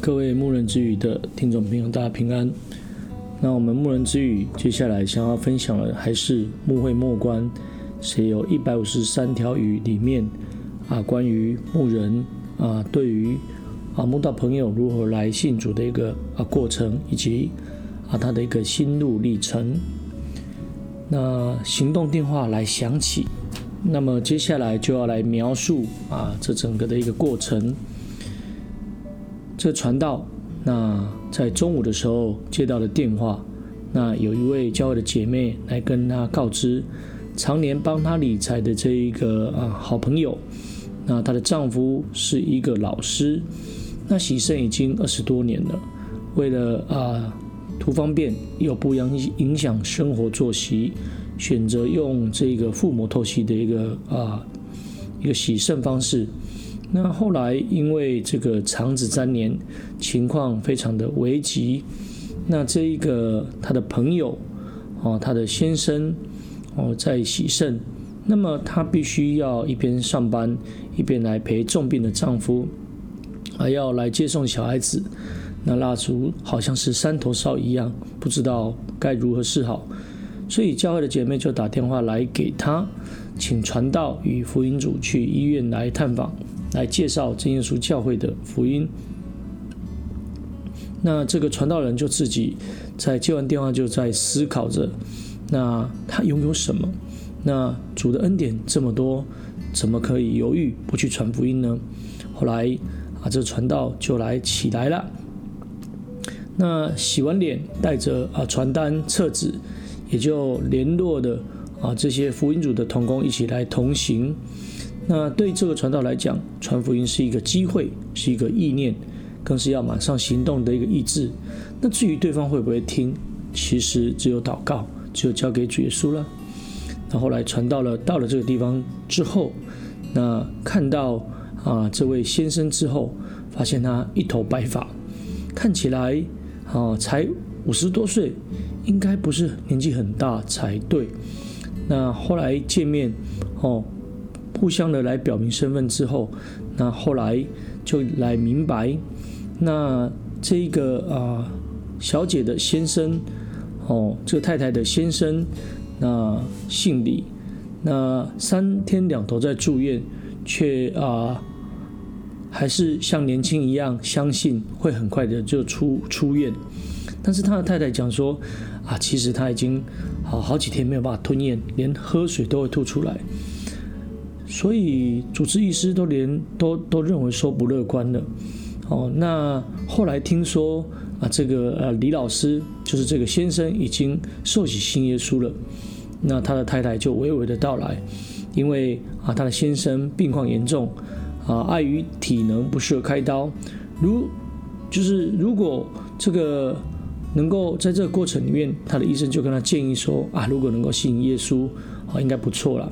各位牧人之语的听众朋友，大家平安。那我们牧人之语接下来想要分享的还是牧会末观，谁有一百五十三条语里面啊，关于牧人啊，对于啊牧道朋友如何来信主的一个啊过程，以及啊他的一个心路历程。那行动电话来响起，那么接下来就要来描述啊这整个的一个过程。这传道，那在中午的时候接到了电话，那有一位教会的姐妹来跟他告知，常年帮他理财的这一个啊好朋友，那她的丈夫是一个老师，那洗肾已经二十多年了，为了啊图方便又不影影响生活作息，选择用这个腹膜透析的一个啊一个洗肾方式。那后来因为这个肠子粘连，情况非常的危急。那这一个他的朋友，哦，他的先生，哦，在洗肾，那么他必须要一边上班，一边来陪重病的丈夫，还要来接送小孩子。那蜡烛好像是三头烧一样，不知道该如何是好。所以教会的姐妹就打电话来给他，请传道与福音组去医院来探访。来介绍真耶稣教会的福音。那这个传道人就自己在接完电话就在思考着，那他拥有什么？那主的恩典这么多，怎么可以犹豫不去传福音呢？后来啊，这个传道就来起来了。那洗完脸，带着啊传单册子，也就联络的啊这些福音组的同工一起来同行。那对这个传道来讲，传福音是一个机会，是一个意念，更是要马上行动的一个意志。那至于对方会不会听，其实只有祷告，只有交给主耶稣了。那后来传到了到了这个地方之后，那看到啊这位先生之后，发现他一头白发，看起来啊才五十多岁，应该不是年纪很大才对。那后来见面哦。互相的来表明身份之后，那后来就来明白，那这个啊、小姐的先生，哦，这个太太的先生，那姓李，那三天两头在住院，却啊、还是像年轻一样，相信会很快的就出出院，但是他的太太讲说，啊，其实他已经好好几天没有办法吞咽，连喝水都会吐出来。所以主治医师都连都都认为说不乐观了，哦，那后来听说啊，这个呃李老师就是这个先生已经受洗信耶稣了，那他的太太就娓娓的道来，因为啊他的先生病况严重，啊碍于体能不适合开刀，如就是如果这个能够在这个过程里面，他的医生就跟他建议说啊，如果能够信耶稣啊，应该不错了。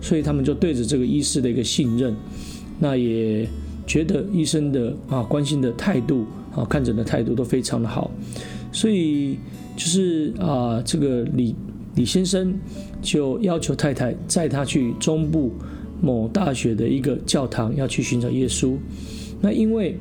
所以他们就对着这个医师的一个信任，那也觉得医生的啊关心的态度啊看诊的态度都非常的好，所以就是啊这个李李先生就要求太太载他去中部某大学的一个教堂要去寻找耶稣，那因为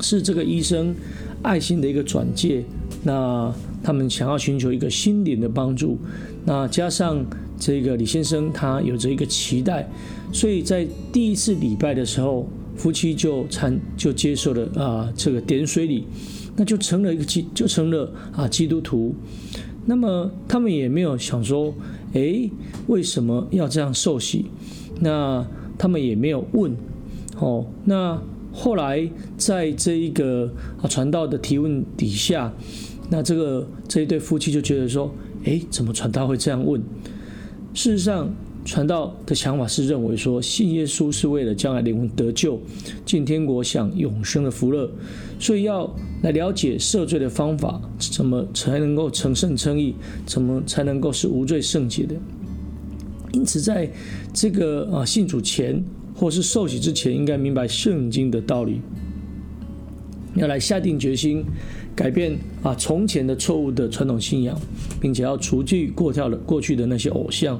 是这个医生爱心的一个转介，那他们想要寻求一个心灵的帮助，那加上。这个李先生他有着一个期待，所以在第一次礼拜的时候，夫妻就参就接受了啊这个点水礼，那就成了一个基就成了啊基督徒。那么他们也没有想说，诶，为什么要这样受洗？那他们也没有问。哦，那后来在这一个啊传道的提问底下，那这个这一对夫妻就觉得说，诶，怎么传道会这样问？事实上，传道的想法是认为说，信耶稣是为了将来灵魂得救，进天国享永生的福乐，所以要来了解赦罪的方法，怎么才能够成圣称义，怎么才能够是无罪圣洁的。因此，在这个啊信主前或是受洗之前，应该明白圣经的道理，要来下定决心。改变啊，从前的错误的传统信仰，并且要除去过跳的过去的那些偶像，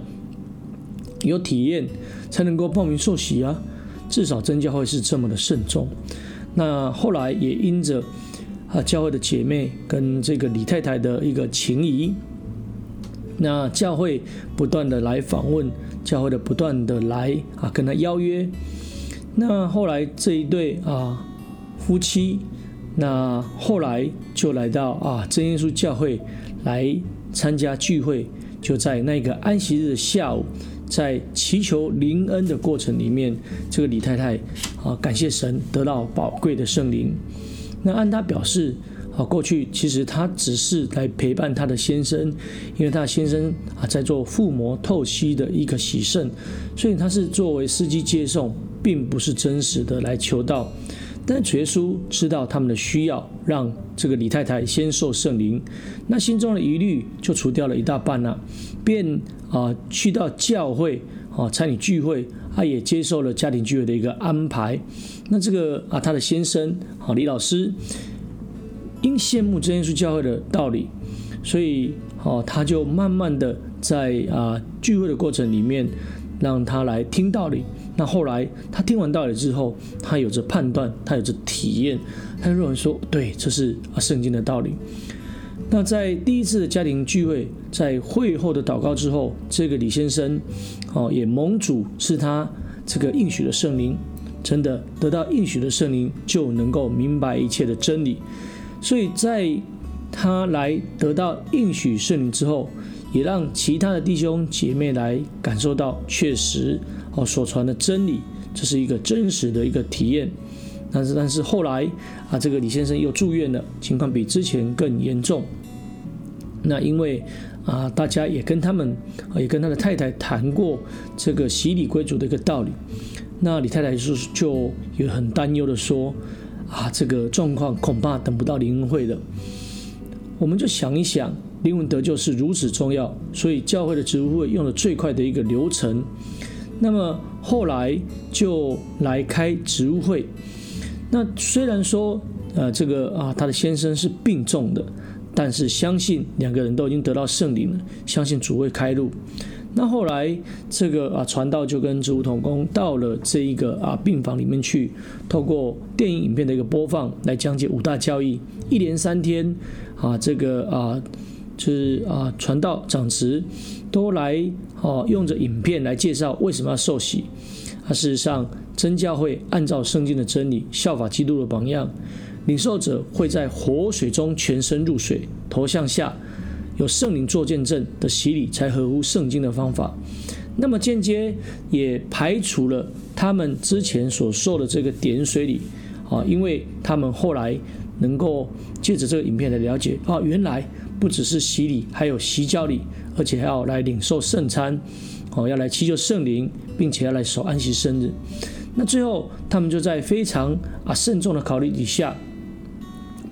有体验才能够报名受洗啊。至少真教会是这么的慎重。那后来也因着啊教会的姐妹跟这个李太太的一个情谊，那教会不断的来访问，教会的不断的来啊跟他邀约。那后来这一对啊夫妻，那后来就来到啊真耶稣教会来参加聚会，就在那个安息日的下午。在祈求灵恩的过程里面，这个李太太啊，感谢神得到宝贵的圣灵。那按她表示啊，过去其实她只是来陪伴她的先生，因为她的先生啊在做腹膜透析的一个洗肾，所以她是作为司机接送，并不是真实的来求道。但主耶稣知道他们的需要，让这个李太太先受圣灵，那心中的疑虑就除掉了一大半了，便啊去到教会啊参与聚会，他也接受了家庭聚会的一个安排。那这个啊他的先生啊李老师，因羡慕真耶稣教会的道理，所以哦他就慢慢的在啊聚会的过程里面，让他来听道理。那后来他听完道理之后，他有着判断，他有着体验，他认为说，对，这是圣经的道理。那在第一次的家庭聚会，在会后的祷告之后，这个李先生哦也蒙主是他这个应许的圣灵，真的得到应许的圣灵，就能够明白一切的真理。所以在他来得到应许圣灵之后，也让其他的弟兄姐妹来感受到确实。哦，所传的真理，这是一个真实的一个体验。但是，但是后来啊，这个李先生又住院了，情况比之前更严重。那因为啊，大家也跟他们，也跟他的太太谈过这个洗礼归主的一个道理。那李太太就就有很担忧的说啊，这个状况恐怕等不到灵恩会的。我们就想一想，灵魂得救是如此重要，所以教会的植物会用的最快的一个流程。那么后来就来开植物会。那虽然说，呃，这个啊，他的先生是病重的，但是相信两个人都已经得到圣灵了，相信主会开路。那后来这个啊，传道就跟植物同工到了这一个啊病房里面去，透过电影影片的一个播放来讲解五大教义，一连三天啊，这个啊。就是啊，传道长执都来哦，用着影片来介绍为什么要受洗。啊，事实上，真教会按照圣经的真理，效法基督的榜样，领受者会在活水中全身入水，头向下，有圣灵做见证的洗礼，才合乎圣经的方法。那么间接也排除了他们之前所受的这个点水礼啊，因为他们后来能够借着这个影片来了解啊，原来。不只是洗礼，还有洗脚礼，而且还要来领受圣餐，哦，要来祈求圣灵，并且要来守安息生日。那最后，他们就在非常啊慎重的考虑底下，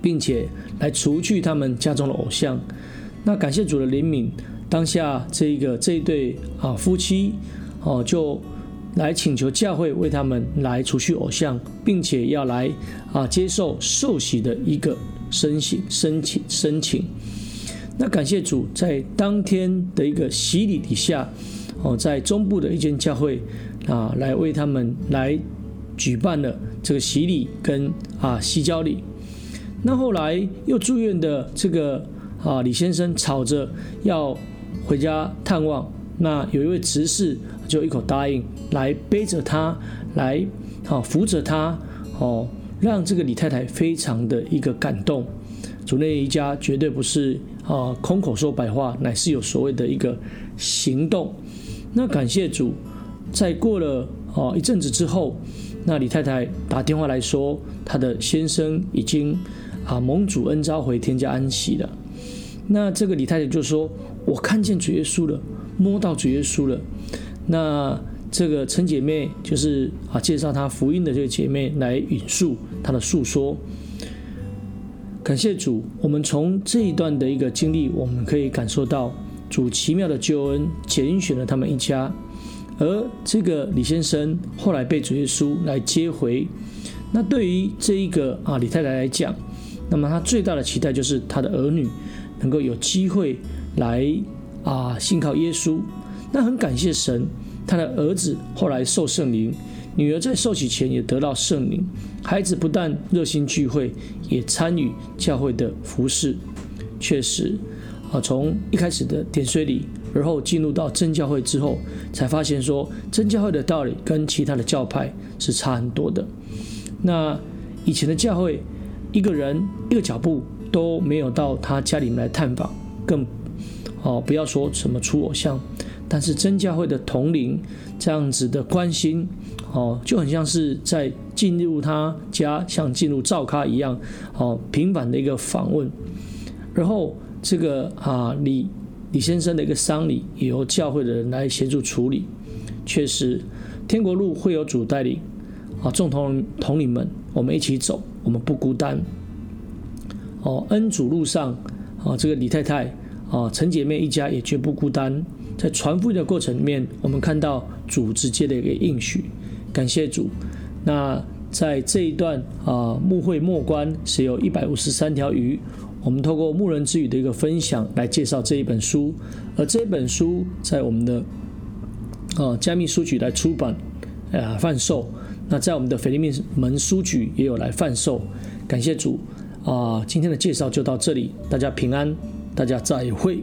并且来除去他们家中的偶像。那感谢主的怜悯，当下这一个这一对啊夫妻哦，就来请求教会为他们来除去偶像，并且要来啊接受受洗的一个申请申请申请。那感谢主，在当天的一个洗礼底下，哦，在中部的一间教会啊，来为他们来举办了这个洗礼跟啊洗脚礼。那后来又住院的这个啊李先生吵着要回家探望，那有一位执事就一口答应，来背着他，来好扶着他，哦，让这个李太太非常的一个感动。主内一家绝对不是。啊，空口说白话，乃是有所谓的一个行动。那感谢主，在过了啊一阵子之后，那李太太打电话来说，她的先生已经啊蒙主恩召回天家安息了。那这个李太太就说：“我看见主耶稣了，摸到主耶稣了。”那这个陈姐妹就是啊介绍她福音的这个姐妹来引述她的诉说。感谢主，我们从这一段的一个经历，我们可以感受到主奇妙的救恩，拣选了他们一家。而这个李先生后来被主耶稣来接回。那对于这一个啊李太太来讲，那么她最大的期待就是她的儿女能够有机会来啊信靠耶稣。那很感谢神，他的儿子后来受圣灵，女儿在受洗前也得到圣灵，孩子不但热心聚会，也参与教会的服事。确实，啊，从一开始的点水礼，而后进入到真教会之后，才发现说真教会的道理跟其他的教派是差很多的。那以前的教会，一个人一个脚步都没有到他家里面来探访，更哦不要说什么出偶像。但是真教会的统领这样子的关心，哦，就很像是在进入他家，像进入灶咖一样，哦，频繁的一个访问。然后这个啊李李先生的一个丧礼，也由教会的人来协助处理。确实，天国路会有主带领，啊，众同同领们，我们一起走，我们不孤单。哦，恩主路上，啊，这个李太太，啊，陈姐妹一家也绝不孤单。在传福音的过程里面，我们看到主直接的一个应许，感谢主。那在这一段啊，牧会末关是有一百五十三条鱼，我们透过牧人之语的一个分享来介绍这一本书，而这本书在我们的啊加密书局来出版啊贩售，那在我们的菲律宾门书局也有来贩售，感谢主啊。今天的介绍就到这里，大家平安，大家再会。